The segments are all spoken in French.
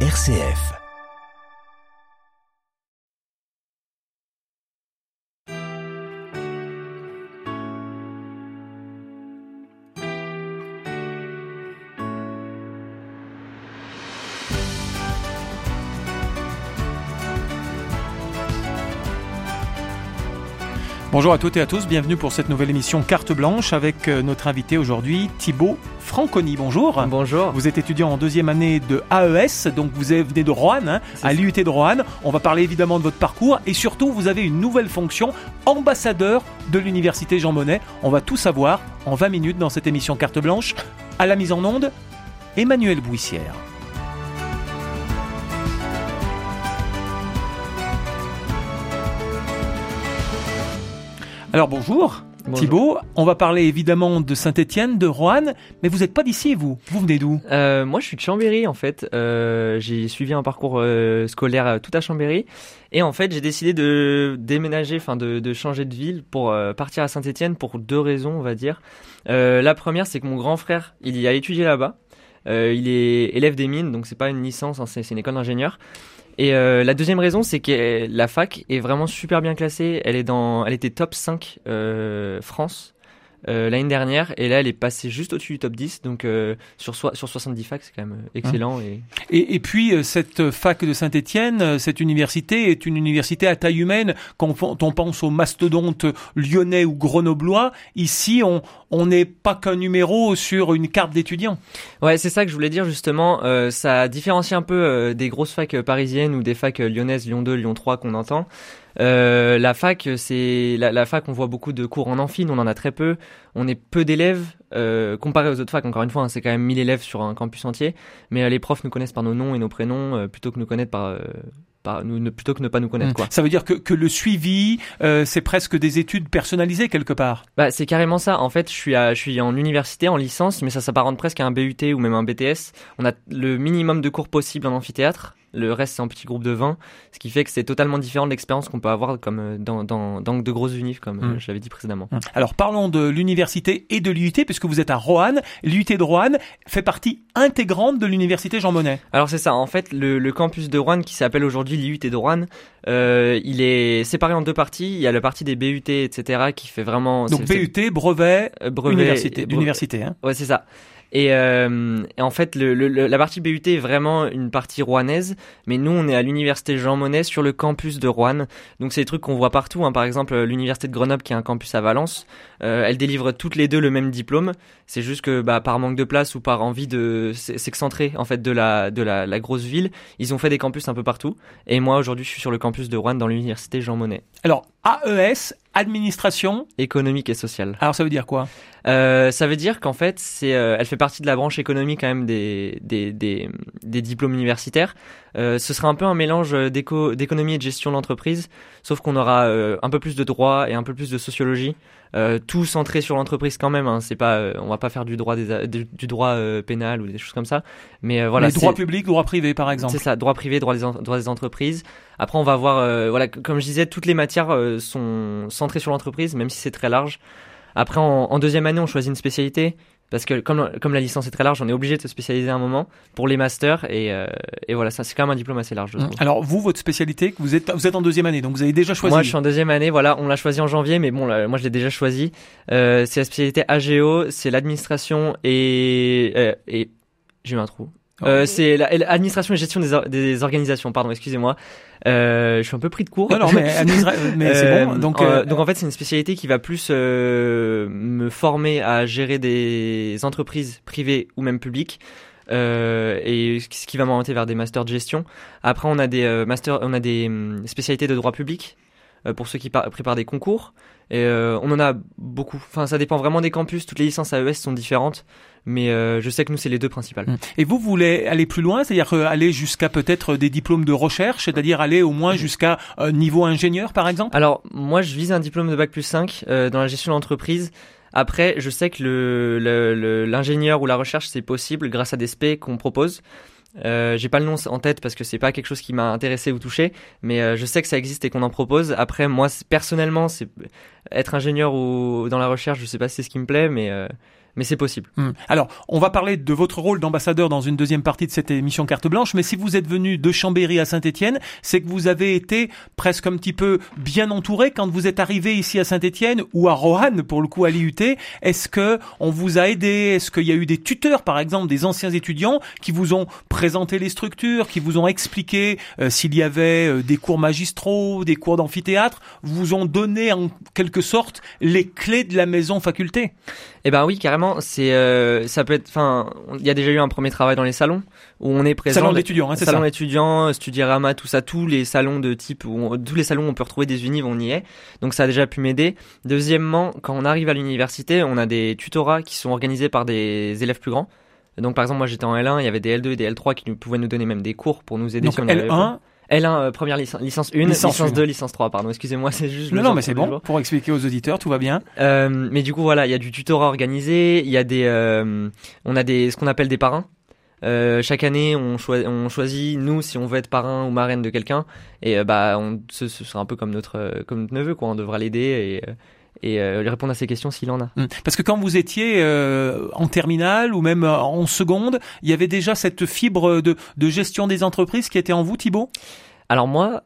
RCF. Bonjour à toutes et à tous, bienvenue pour cette nouvelle émission Carte Blanche avec euh, notre invité aujourd'hui Thibaut Franconi. Bonjour. Bonjour. Vous êtes étudiant en deuxième année de AES, donc vous venez de Roanne, hein, à l'IUT de Roanne. On va parler évidemment de votre parcours et surtout vous avez une nouvelle fonction, ambassadeur de l'université Jean Monnet. On va tout savoir en 20 minutes dans cette émission Carte Blanche. À la mise en onde, Emmanuel Bouissière. Alors bonjour. Bonjour. Thibaut, on va parler évidemment de Saint-Étienne, de Roanne, mais vous n'êtes pas d'ici, vous. Vous venez d'où? Euh, moi, je suis de Chambéry en fait. Euh, j'ai suivi un parcours euh, scolaire tout à Chambéry, et en fait, j'ai décidé de déménager, enfin de, de changer de ville pour partir à Saint-Étienne pour deux raisons, on va dire. La première, c'est que mon grand frère, il y a étudié là-bas. Il est élève des mines, donc c'est pas une licence, hein, c'est une école d'ingénieur. Et euh, la deuxième raison, c'est que la fac est vraiment super bien classée. Elle est dans, elle était top 5 euh, France euh, l'année dernière, et là elle est passée juste au-dessus du top 10. Donc euh, sur soi- sur 70 facs, c'est quand même euh, excellent. Et et, et puis, euh, cette fac de Saint-Étienne, euh, cette université est une université à taille humaine. Quand on pense aux mastodontes lyonnais ou grenoblois, ici, on on n'est pas qu'un numéro sur une carte d'étudiant. ouais, c'est ça que je voulais dire justement. Euh, ça différencie un peu des grosses facs parisiennes ou des facs lyonnaises, Lyon 2, Lyon 3 qu'on entend. Euh, la fac, c'est la, la fac. On voit beaucoup de cours en amphi, on en a très peu. On est peu d'élèves euh, comparé aux autres facs. Encore une fois, hein, c'est quand même 1000 élèves sur un campus entier. Mais euh, les profs nous connaissent par nos noms et nos prénoms euh, plutôt que nous connaître par, euh, par nous, ne- plutôt que ne pas nous connaître. Quoi. Ça veut dire que, que le suivi, euh, c'est presque des études personnalisées quelque part. Bah, c'est carrément ça. En fait, je suis, à, je suis en université, en licence, mais ça s'apparente presque à un BUT ou même un BTS. On a le minimum de cours possible en amphithéâtre. Le reste, c'est en petits groupes de 20, ce qui fait que c'est totalement différent de l'expérience qu'on peut avoir comme euh, dans, dans, dans de grosses unifs, comme euh, Mm. je l'avais dit précédemment. Alors parlons de l'université et de l'IUT, puisque vous êtes à Roanne. L'IUT de Roanne fait partie intégrante de l'université Jean Monnet. Alors c'est ça. En fait, le, le campus de Rouen, qui s'appelle aujourd'hui l'IUT de Rouen, euh, il est séparé en deux parties. Il y a la partie des BUT, etc., qui fait vraiment Donc BUT, brevet, euh, brevet- université, brevet- d'université. Hein. Ouais, c'est ça. Et, euh, et en fait, la partie BUT est vraiment une partie rouennaise, mais nous, on est à l'université Jean Monnet sur le campus de Rouen. Donc, c'est des trucs qu'on voit partout. Hein. Par exemple, l'université de Grenoble, qui a un campus à Valence, euh, elle délivre toutes les deux le même diplôme. C'est juste que, bah, par manque de place ou par envie de s'excentrer en fait de la de la grosse ville, ils ont fait des campus un peu partout. Et moi, aujourd'hui, je suis sur le campus de Rouen dans l'université Jean Monnet, Alors AES, administration. économique et sociale. Alors ça veut dire quoi? Euh, ça veut dire qu'en fait, c'est, euh, elle fait partie de la branche économique quand même des, des, des, des diplômes universitaires. Euh, ce sera un peu un mélange d'éco, d'économie et de gestion d'entreprise, sauf qu'on aura euh, un peu plus de droit et un peu plus de sociologie. Euh, tout centré sur l'entreprise quand même. Hein. C'est pas, euh, on va pas faire du droit des, du, du droit euh, pénal ou des choses comme ça. Mais euh, voilà, Les droits publics, droits privés par exemple. c'est ça, droit privé, droit des, droit des entreprises. Après, on va voir, euh, voilà, comme je disais, toutes les matières euh, sont centrées sur l'entreprise, même si c'est très large. Après, en, en deuxième année, on choisit une spécialité. Parce que comme, comme la licence est très large, on est obligé de se spécialiser à un moment pour les masters. Et, euh, et voilà, ça c'est quand même un diplôme assez large. Alors vous, votre spécialité, vous êtes vous êtes en deuxième année, donc vous avez déjà choisi. Moi, je suis en deuxième année. Voilà, on l'a choisi en janvier, mais bon, là, moi, je l'ai déjà choisi. Euh, c'est la spécialité AGO, c'est l'administration et euh, et j'ai eu un trou. Euh, c'est la- l'administration et gestion des, or- des organisations. Pardon, excusez-moi. Euh, je suis un peu pris de court. Non, non, mais, mais c'est bon. Euh, Donc, euh, donc en fait, c'est une spécialité qui va plus euh, me former à gérer des entreprises privées ou même publiques. Euh, et ce qui- va m'orienter vers des masters de gestion. Après, on a des masters, on a des hum, spécialités de droit public euh, pour ceux qui par- préparent des concours. Et euh, on en a beaucoup. Enfin, ça dépend vraiment des campus. Toutes les licences AES sont différentes, mais euh, je sais que nous c'est les deux principales. Et vous, vous voulez aller plus loin, c'est-à-dire euh, aller jusqu'à peut-être des diplômes de recherche, c'est-à-dire aller au moins jusqu'à euh, niveau ingénieur, par exemple? Alors, moi, je vise un diplôme de bac plus 5 euh, dans la gestion d'entreprise. Après, je sais que le- le- le- l'ingénieur ou la recherche, c'est possible grâce à des spé qu'on propose. Euh, j'ai pas le nom en tête parce que c'est pas quelque chose qui m'a intéressé ou touché, mais euh, je sais que ça existe et qu'on en propose. Après, moi, personnellement, c'est être ingénieur ou dans la recherche, je sais pas si c'est ce qui me plaît, mais euh, mais c'est possible. Hmm. Alors, on va parler de votre rôle d'ambassadeur dans une deuxième partie de cette émission Carte Blanche, mais si vous êtes venu de Chambéry à Saint-Étienne, c'est que vous avez été presque un petit peu bien entouré quand vous êtes arrivé ici à Saint-Étienne ou à Roanne pour le coup à l'IUT. Est-ce que on vous a aidé? Est-ce qu'il y a eu des tuteurs, par exemple, des anciens étudiants qui vous ont présenté les structures, qui vous ont expliqué euh, s'il y avait euh, des cours magistraux, des cours d'amphithéâtre, vous ont donné en quelque sorte les clés de la maison faculté? Eh ben oui, carrément. C'est euh, ça peut être. Enfin, il y a déjà eu un premier travail dans les salons où on est présent. Salon d'étudiants, hein, c'est ça. Salon Studirama, tout ça, tous les salons de type où tous les salons où on peut retrouver des unives, on y est. Donc ça a déjà pu m'aider. Deuxièmement, quand on arrive à l'université, on a des tutorats qui sont organisés par des élèves plus grands. Donc par exemple, moi j'étais en L1, il y avait des L2 et des L3 qui pouvaient nous donner même des cours pour nous aider Donc L1, L1, euh, première licence, licence 1, licence, 2, licence 3, pardon, excusez-moi, c'est juste Non, non, mais c'est bon, pour expliquer aux auditeurs, tout va bien. Euh, mais du coup, voilà, il y a du tutorat organisé, il y a des, euh, on a des, ce qu'on appelle des parrains. Euh, chaque année, on, choi on, choisit, nous, si on veut être parrain ou marraine de quelqu'un, et euh, bah, on, ce, ce sera un peu comme notre, euh, comme notre neveu, quoi, on devra l'aider et et euh, répondre à ses questions s'il en a. Hum. Parce que quand vous étiez euh, en terminale ou même euh, en seconde, il y avait déjà cette fibre de, de gestion des entreprises qui était en vous, Thibaut? Alors moi,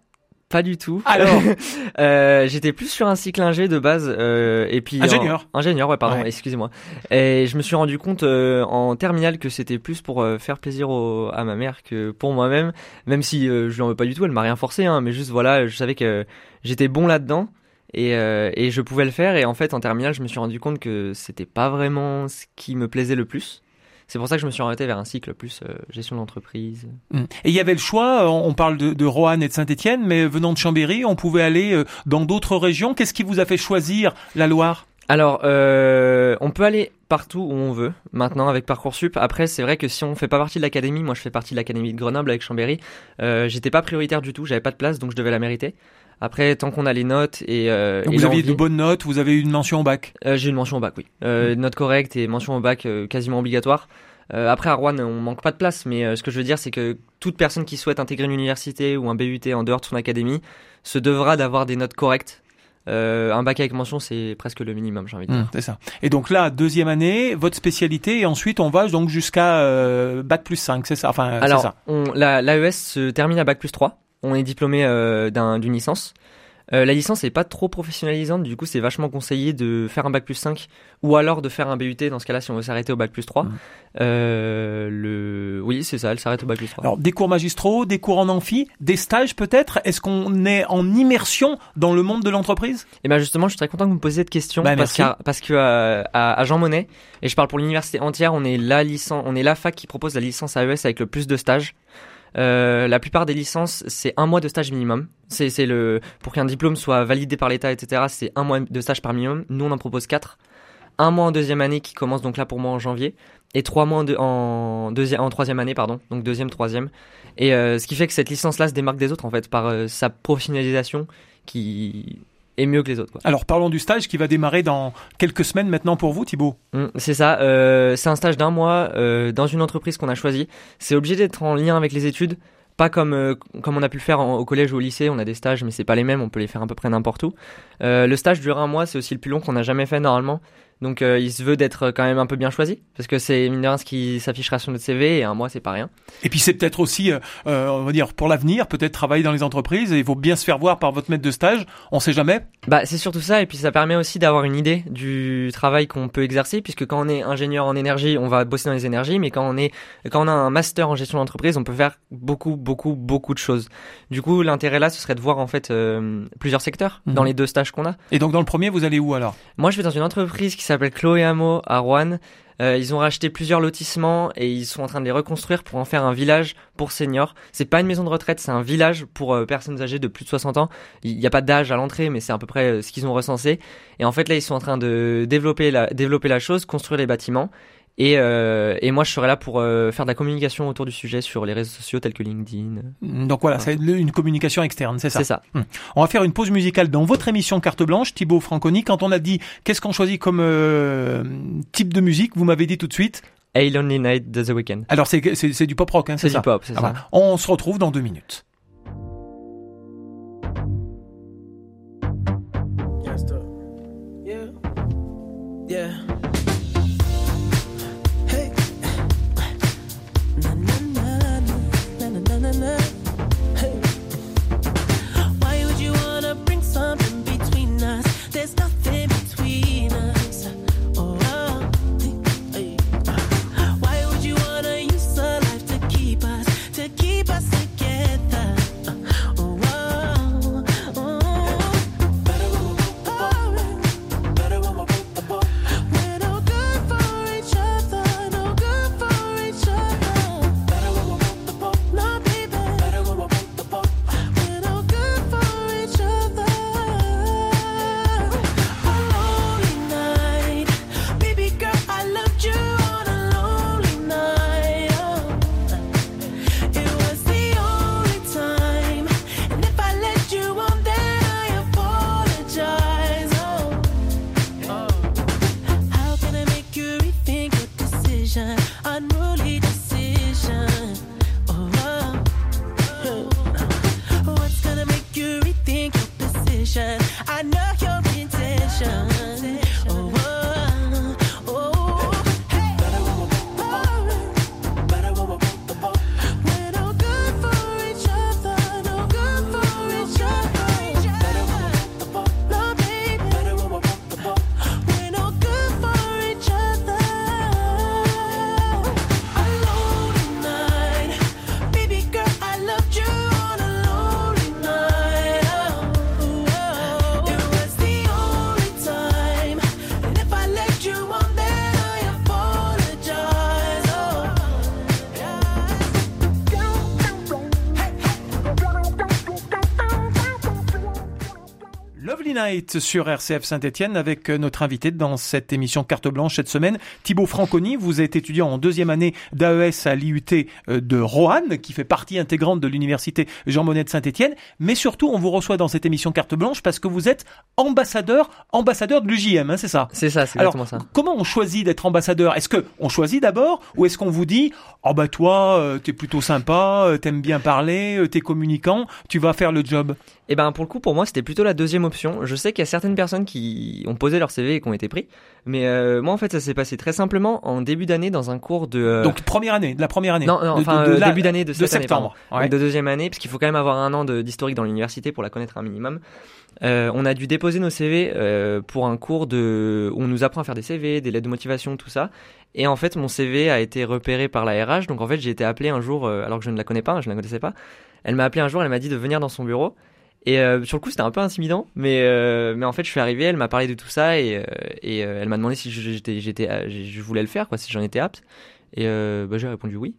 pas du tout. Alors, euh, j'étais plus sur un cycle ingé de base euh, et puis ingénieur. En, ingénieur, ouais, pardon, Ouais. excusez-moi. Et je me suis rendu compte euh, en terminale que c'était plus pour faire plaisir au- à ma mère que pour moi-même. Même si euh, je lui en veux pas du tout, elle m'a rien forcé, hein, mais juste voilà, je savais que j'étais bon là-dedans. Et, euh, et je pouvais le faire et en fait en terminale je me suis rendu compte que c'était pas vraiment ce qui me plaisait le plus. C'est pour ça que je me suis orienté vers un cycle plus euh, gestion d'entreprise. Hum. Et il y avait le choix, euh, on parle de, de Roanne et de Saint-Étienne, mais venant de Chambéry, on pouvait aller euh, dans d'autres régions. Qu'est-ce qui vous a fait choisir la Loire? Alors, euh, on peut aller partout où on veut maintenant avec Parcoursup. Après, c'est vrai que si on fait pas partie de l'académie, moi je fais partie de l'académie de Grenoble avec Chambéry, euh, j'étais pas prioritaire du tout, j'avais pas de place, donc je devais la mériter. Après, tant qu'on a les notes et, euh, Donc et Vous aviez l'envie- de bonnes notes, vous avez eu une mention au bac? euh, j'ai une mention au bac, oui. Euh, Note correcte et mention au bac euh, quasiment obligatoire. Euh, après, à Rouen, on manque pas de place, mais ce que je veux dire, c'est que toute personne qui souhaite intégrer une université ou un BUT en dehors de son académie se devra d'avoir des notes correctes. Euh, un bac avec mention, c'est presque le minimum, j'ai envie de dire. Hum, c'est ça. Et donc là, deuxième année, votre spécialité, et ensuite on va donc jusqu'à euh, bac plus 5, c'est ça? Enfin, c'est Alors, ça. on, la, l'AES se termine à bac plus 3. On est diplômé euh, d'un, d'une licence. Euh, la licence est pas trop professionnalisante, du coup c'est vachement conseillé de faire un bac plus 5 ou alors de faire un BUT dans ce cas-là si on veut s'arrêter au bac plus 3. Mhm. Euh, le... Oui c'est ça, elle s'arrête au bac plus 3. Alors, des cours magistraux, des cours en amphi, des stages peut-être? Est-ce qu'on est en immersion dans le monde de l'entreprise? Et ben justement je suis très content que vous me posiez cette question Bah, parce, qu'à- parce que à, à Jean Monnet, et je parle pour l'université entière, on est la licence, on est la fac qui propose la licence AES avec le plus de stages. Euh, la plupart des licences, c'est un mois de stage minimum. C'est, le pour qu'un diplôme soit validé par l'État, etc. C'est un mois de stage par minimum. Nous, on en propose quatre. Un mois en deuxième année qui commence donc là pour moi en janvier, et trois mois en, deuxième, en troisième année, pardon, donc deuxième, troisième. Et euh, ce qui fait que cette licence-là se démarque des autres en fait par euh, sa professionnalisation qui est mieux que les autres. Quoi. Alors, parlons du stage qui va démarrer dans quelques semaines maintenant pour vous, Thibaut. Mm, C'est ça, euh, c'est un stage d'un mois euh, dans une entreprise qu'on a choisie. C'est obligé d'être en lien avec les études, pas comme euh, comme on a pu le faire en- au collège ou au lycée. On a des stages, mais c'est pas les mêmes. On peut les faire à peu près n'importe où. Le stage dure un mois, c'est aussi le plus long qu'on a jamais fait normalement. Donc euh, il se veut d'être quand même un peu bien choisi, parce que c'est mine de rien ce qui s'affichera sur notre CV. Et un mois, c'est pas rien. Et puis c'est peut-être aussi, euh, euh, on va dire, pour l'avenir, peut-être travailler dans les entreprises, et il faut bien se faire voir par votre maître de stage, on sait jamais. Bah, c'est surtout ça, et puis ça permet aussi d'avoir une idée du travail qu'on peut exercer, puisque quand on est ingénieur en énergie, on va bosser dans les énergies, mais quand on est, quand on a un master en gestion d'entreprise, on peut faire beaucoup, beaucoup, beaucoup de choses. Du coup, l'intérêt là, ce serait de voir en fait euh, plusieurs secteurs Mhm. dans les deux stages qu'on a. Et donc dans le premier, vous allez où alors? Moi, je vais dans une entreprise qui s'appelle Chloé Amo à Rouen. Euh, ils ont racheté plusieurs lotissements et ils sont en train de les reconstruire pour en faire un village pour seniors. C'est pas une maison de retraite, c'est un village pour euh, personnes âgées de plus de 60 ans. Il n'y a pas d'âge à l'entrée, mais c'est à peu près euh, ce qu'ils ont recensé. Et en fait, là, ils sont en train de développer la, développer la chose, construire les bâtiments. Et, euh, et moi, je serai là pour euh, faire de la communication autour du sujet sur les réseaux sociaux tels que LinkedIn. Donc voilà, c'est une communication externe, c'est ça. C'est ça. On va faire une pause musicale dans votre émission Carte Blanche, Thibaut Franconi. Quand on a dit qu'est-ce qu'on choisit comme euh, type de musique, vous m'avez dit tout de suite. A Lonely Night de The Weeknd. Alors c'est c'est c'est du pop rock, hein, c'est C'est ça. du pop, c'est Ah, ça. voilà. On se retrouve dans deux minutes. Yeah. Sur RCF Saint-Etienne avec euh, notre invité dans cette émission Carte Blanche cette semaine, Thibaut Franconi. Vous êtes étudiant en deuxième année d'AES à l'IUT euh, de Roanne, qui fait partie intégrante de l'université Jean Monnet de Saint-Etienne. Mais surtout, on vous reçoit dans cette émission Carte Blanche parce que vous êtes ambassadeur, ambassadeur de l'UJM, hein, c'est ça? C'est ça, c'est exactement ça. Comment on choisit d'être ambassadeur? Est-ce que on choisit d'abord ou est-ce qu'on vous dit "Oh bah toi, euh, t'es plutôt sympa, t'aimes bien parler, t'es communicant, tu vas faire le job"? Et eh ben pour le coup pour moi c'était plutôt la deuxième option. Je sais qu'il y a certaines personnes qui ont posé leur CV et qui ont été pris, mais euh, moi en fait ça s'est passé très simplement en début d'année dans un cours de euh, donc première année, de la première année. Non, non enfin de, euh, début d'année de, cette septembre, année, de deuxième année parce qu'il faut quand même avoir un an d'historique dans l'université pour la connaître un minimum. on a dû déposer nos CV pour un cours de où on nous apprend à faire des CV, des lettres de motivation, tout ça. Et en fait, mon CV a été repéré par la RH. Donc en fait, j'ai été appelé un jour, alors que je ne la connais pas, je ne la connaissais pas. Elle m'a appelé un jour, elle m'a dit de venir dans son bureau. Et euh, sur le coup, c'était un peu intimidant, mais euh, mais en fait, je suis arrivé, elle m'a parlé de tout ça et euh, et elle m'a demandé si j'étais j'étais je voulais le faire quoi, si j'en étais apte. Et bah, j'ai répondu oui.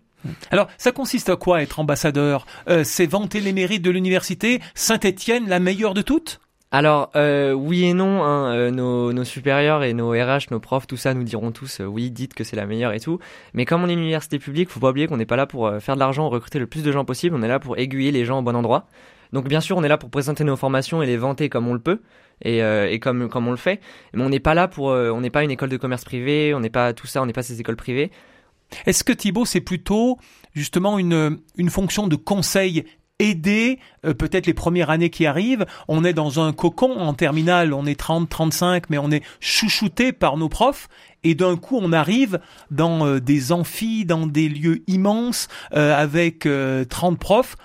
Alors, ça consiste à quoi être ambassadeur? C'est vanter les mérites de l'université? Saint-Étienne, la meilleure de toutes? Alors oui et non, hein, nos, nos, supérieurs et nos RH, nos profs, tout ça nous diront tous oui, dites que c'est la meilleure et tout. Mais comme on est une université publique, faut pas oublier qu'on n'est pas là pour faire de l'argent, recruter le plus de gens possible. On est là pour aiguiller les gens au bon endroit. Donc bien sûr, on est là pour présenter nos formations et les vanter comme on le peut et, euh, et comme comme on le fait. Mais on n'est pas là pour, euh, on n'est pas une école de commerce privée, on n'est pas tout ça, on n'est pas ces écoles privées. Est-ce que Thibaut, c'est plutôt justement une une fonction de conseil aider euh, peut-être les premières années qui arrivent. On est dans un cocon en terminale, on est 30, 35, mais on est chouchouté par nos profs. Et d'un coup, on arrive dans des amphis, dans des lieux immenses, avec 30 profs.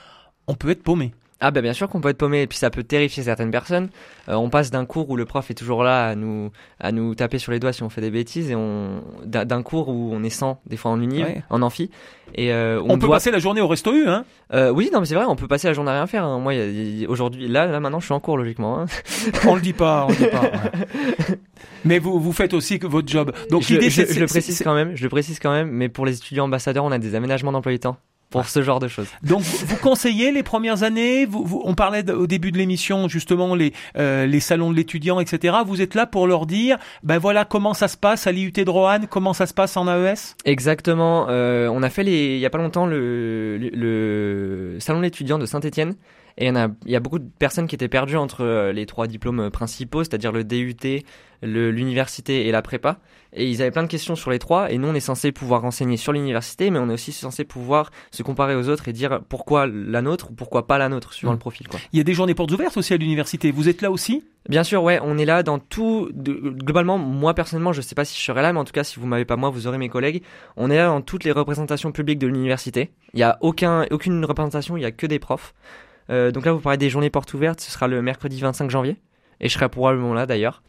On peut être paumé. Ah bah bien sûr qu'on peut être paumé et puis ça peut terrifier certaines personnes. Euh, on passe d'un cours où le prof est toujours là à nous à nous taper sur les doigts si on fait des bêtises et on d'un cours où on est 100 des fois en uni, en amphi et euh, on, peut passer la journée au resto U hein. Euh, oui non mais c'est vrai on peut passer la journée à rien faire. Hein. Moi aujourd'hui là là maintenant je suis en cours logiquement. Hein. on le dit pas on le dit pas. Mais vous vous faites aussi votre job. Donc l'idée je, je, le précise quand même je le précise quand même mais pour les étudiants ambassadeurs on a des aménagements d'emploi du temps pour ce genre de choses. Donc vous conseillez les premières années, vous, on parlait au début de l'émission justement les euh, les salons de l'étudiant, etc. Vous êtes là pour leur dire, ben voilà comment ça se passe à l'IUT de Roanne, comment ça se passe en AES. Exactement. Euh, on a fait les, il y a pas longtemps le, le, salon de l'étudiant de Saint-Étienne. Et il y, y a beaucoup de personnes qui étaient perdues entre euh, les trois diplômes principaux, c'est-à-dire le DUT, l'université et la prépa. Et ils avaient plein de questions sur les trois. Et nous, on est censé pouvoir renseigner sur l'université, mais on est aussi censé pouvoir se comparer aux autres et dire pourquoi la nôtre ou pourquoi pas la nôtre, suivant le profil. Quoi. Il y a des journées portes ouvertes aussi à l'université. Vous êtes là aussi? Bien sûr, ouais, on est là dans tout. globalement, moi personnellement, je sais pas si je serai là, mais en tout cas, si vous m'avez pas moi, vous aurez mes collègues. On est là dans toutes les représentations publiques de l'université. Il y a aucun, aucune représentation, il y a que des profs. Euh, donc là, vous parlez des journées portes ouvertes. Ce sera le mercredi 25 janvier, et je serai probablement là d'ailleurs.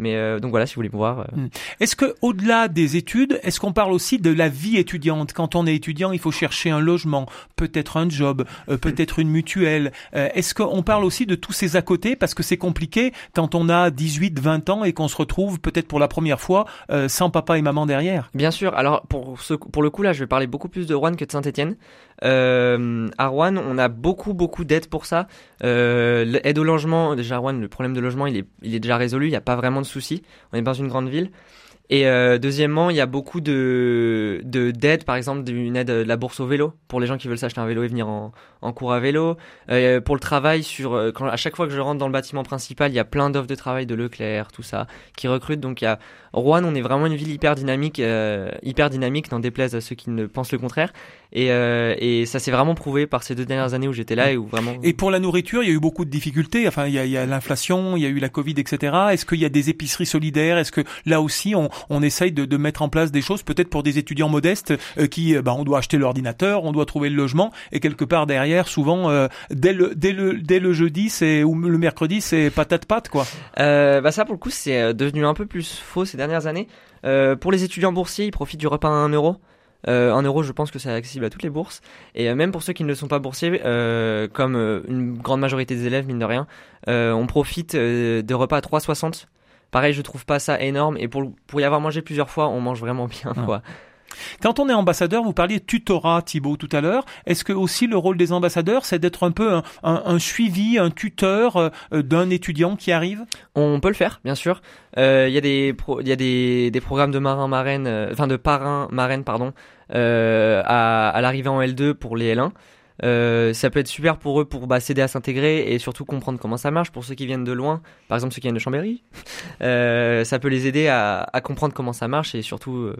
Mais euh, donc voilà, si vous voulez voir. Euh. Hmm. Est-ce que au-delà des études, est-ce qu'on parle aussi de la vie étudiante? Quand on est étudiant, il faut chercher un logement, peut-être un job, euh, peut-être une mutuelle. est-ce qu'on parle aussi de tous ces à côté? Parce que c'est compliqué quand on a 18, 20 ans et qu'on se retrouve peut-être pour la première fois sans papa et maman derrière Bien sûr. Alors pour ce, pour le coup là, je vais parler beaucoup plus de Rouen que de Saint-Étienne. Euh, à Rouen, on a beaucoup beaucoup d'aides pour ça. Euh, aide au logement, déjà Rouen, le problème de logement, il est, il est déjà résolu, il n'y a pas vraiment de soucis. On est dans une grande ville. Et euh, deuxièmement, il y a beaucoup de d'aides, par exemple une aide de la bourse au vélo pour les gens qui veulent s'acheter un vélo et venir en, en cours à vélo. Euh, pour le travail, sur euh, quand, à chaque fois que je rentre dans le bâtiment principal, il y a plein d'offres de travail de Leclerc, tout ça, qui recrutent. Donc il y a Rouen, on est vraiment une ville hyper dynamique, euh, hyper dynamique, n'en déplaise à ceux qui ne pensent le contraire. Et, euh, et ça s'est vraiment prouvé par ces deux dernières années où j'étais là et où vraiment. Et pour la nourriture, il y a eu beaucoup de difficultés. Enfin, il y a, l'inflation, il y a eu la Covid, etc. Est-ce qu'il y a des épiceries solidaires? Est-ce que là aussi, on, on essaye de, de, mettre en place des choses, peut-être pour des étudiants modestes euh, qui, bah, on doit acheter l'ordinateur, on doit trouver le logement, et quelque part derrière, souvent, euh, dès le dès le dès le jeudi, c'est ou le mercredi, c'est patate pâte quoi. bah ça pour le coup, c'est devenu un peu plus faux dernières années. Euh, pour les étudiants boursiers, ils profitent du repas à 1 euro. Euh, 1 euro, je pense que c'est accessible à toutes les bourses. Et euh, même pour ceux qui ne sont pas boursiers, euh, comme euh, une grande majorité des élèves, mine de rien, on profite de repas à 3,60. Pareil, je trouve pas ça énorme. Et pour, pour y avoir mangé plusieurs fois, on mange vraiment bien, ah. quoi. Quand on est ambassadeur, vous parliez tutorat, Thibault, tout à l'heure. Est-ce que aussi le rôle des ambassadeurs, c'est d'être un peu un, suivi, un tuteur euh, d'un étudiant qui arrive? On peut le faire, bien sûr. Euh, il y a des programmes de marins marraines, euh, enfin de parrains marraines, pardon, à, l'arrivée en L2 pour les L1. Euh, ça peut être super pour eux pour bah, s'aider à s'intégrer et surtout comprendre comment ça marche pour ceux qui viennent de loin, par exemple ceux qui viennent de Chambéry. Euh, ça peut les aider à, comprendre comment ça marche et surtout euh,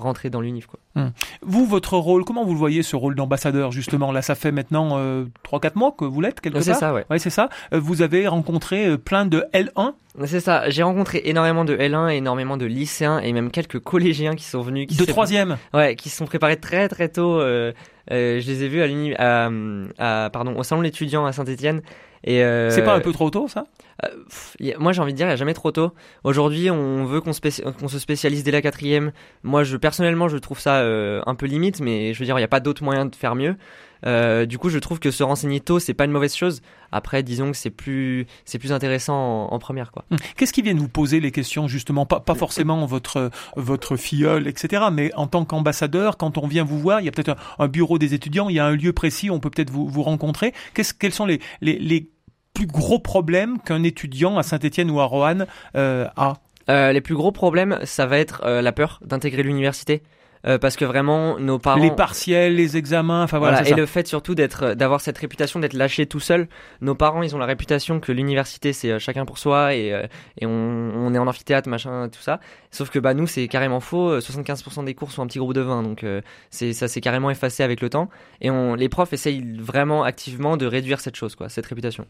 rentrer dans l'unif. Quoi. Hum. Vous, votre rôle, comment vous le voyez ce rôle d'ambassadeur justement? Là, ça fait maintenant euh, 3-4 mois que vous l'êtes quelque part. C'est ça, ouais. ouais c'est ça. Euh, vous avez rencontré euh, plein de L1 c'est ça, j'ai rencontré énormément de L1, énormément de lycéens et même quelques collégiens qui sont venus. Qui de troisième? Ouais, qui se sont préparés très très tôt. Euh, euh, je les ai vus à, à, à, pardon, au salon l'étudiant à Saint-Etienne euh, c'est pas un peu trop tôt ça? euh, Moi j'ai envie de dire il n'y a jamais trop tôt. Aujourd'hui on veut qu'on se spécialise dès la quatrième. Moi je personnellement je trouve ça euh, un peu limite, mais je veux dire il n'y a pas d'autre moyen de faire mieux. Du coup, je trouve que se renseigner tôt, c'est pas une mauvaise chose. Après, disons que c'est plus, c'est plus intéressant en, première, quoi. Hum. Qu'est-ce qui viennent vous poser les questions, justement, pas, pas forcément votre, votre filleul, etc., mais en tant qu'ambassadeur, quand on vient vous voir, il y a peut-être un, bureau des étudiants, il y a un lieu précis, on peut peut-être vous, vous rencontrer. Quels sont les, les, les plus gros problèmes qu'un étudiant à Saint-Etienne ou à Roanne euh, a? Euh, Les plus gros problèmes, ça va être euh, la peur d'intégrer l'université. Parce que vraiment nos parents les partiels les examens enfin voilà, et le fait surtout d'être d'avoir cette réputation d'être lâché tout seul nos parents ils ont la réputation que l'université c'est chacun pour soi et, et on, est en amphithéâtre machin tout ça. Sauf que bah nous c'est carrément faux 75% des cours sont un petit groupe de 20 donc c'est ça s'est carrément effacé avec le temps. Et on les profs essayent vraiment activement de réduire cette chose quoi cette réputation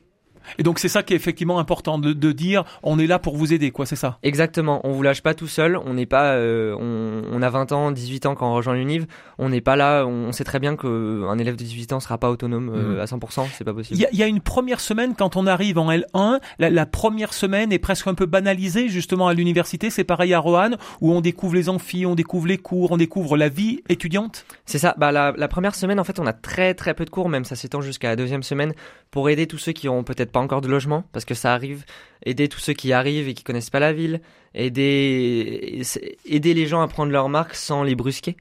et donc c'est ça qui est effectivement important de, de, dire on est là pour vous aider quoi, c'est ça? Exactement, on vous lâche pas tout seul, on n'est pas euh, on, on, a 20 ans, 18 ans quand on rejoint l'Univ, on n'est pas là, on sait très bien qu'un élève de 18 ans sera pas autonome euh, mmh. à 100%, c'est pas possible. Il y, y, a une première semaine quand on arrive en L1, la, la première semaine est presque un peu banalisée justement à l'université, c'est pareil à Roanne où on découvre les amphis, on découvre les cours, on découvre la vie étudiante. C'est ça, bah la, la première semaine en fait on a très très peu de cours, même ça s'étend jusqu'à la deuxième semaine pour aider tous ceux qui ont peut-être pas encore de logement, parce que ça arrive, aider tous ceux qui arrivent et qui connaissent pas la ville, aider, aider les gens à prendre leur marque sans les brusquer.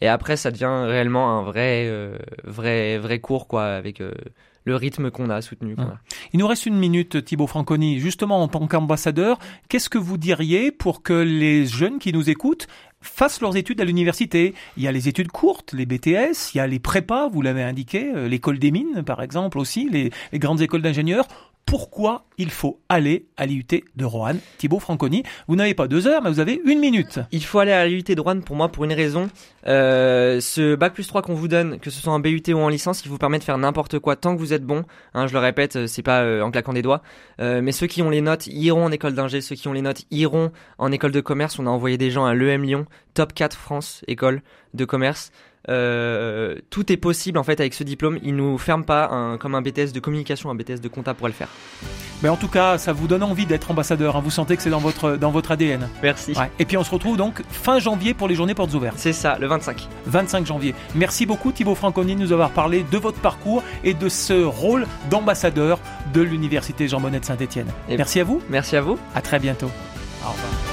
Et après, ça devient réellement un vrai, euh, vrai, vrai cours, quoi, avec euh, le rythme qu'on a soutenu. Quoi. Il nous reste une minute, Thibaut Franconi. Justement, en tant qu'ambassadeur, qu'est-ce que vous diriez pour que les jeunes qui nous écoutent fassent leurs études à l'université. Il y a les études courtes, les BTS, il y a les prépas, vous l'avez indiqué, euh, l'école des mines par exemple aussi, les, les grandes écoles d'ingénieurs pourquoi il faut aller à l'IUT de Roanne. Thibaut Franconi, vous n'avez pas deux heures, mais vous avez une minute. Il faut aller à l'IUT de Roanne pour moi pour une raison. Euh, ce bac plus 3 qu'on vous donne, que ce soit en BUT ou en licence, il vous permet de faire n'importe quoi tant que vous êtes bon. Hein, je le répète, euh, c'est pas euh, en claquant des doigts. mais ceux qui ont les notes iront en école d'ingé, ceux qui ont les notes iront en école de commerce. On a envoyé des gens à l'EM Lyon, top 4 France, école de commerce. Euh, tout est possible en fait avec ce diplôme. Il nous ferme pas un, comme un BTS de communication, un BTS de compta pourrait le faire. Mais en tout cas, ça vous donne envie d'être ambassadeur. Hein. Vous sentez que c'est dans votre, dans votre ADN. Merci. Et puis on se retrouve donc fin janvier pour les journées portes ouvertes. C'est ça, le 25. 25 janvier. Merci beaucoup Thibaut Franconi de nous avoir parlé de votre parcours et de ce rôle d'ambassadeur de l'Université Jean Monnet de Saint-Etienne. Merci à vous. Merci à vous. À très bientôt. Au revoir.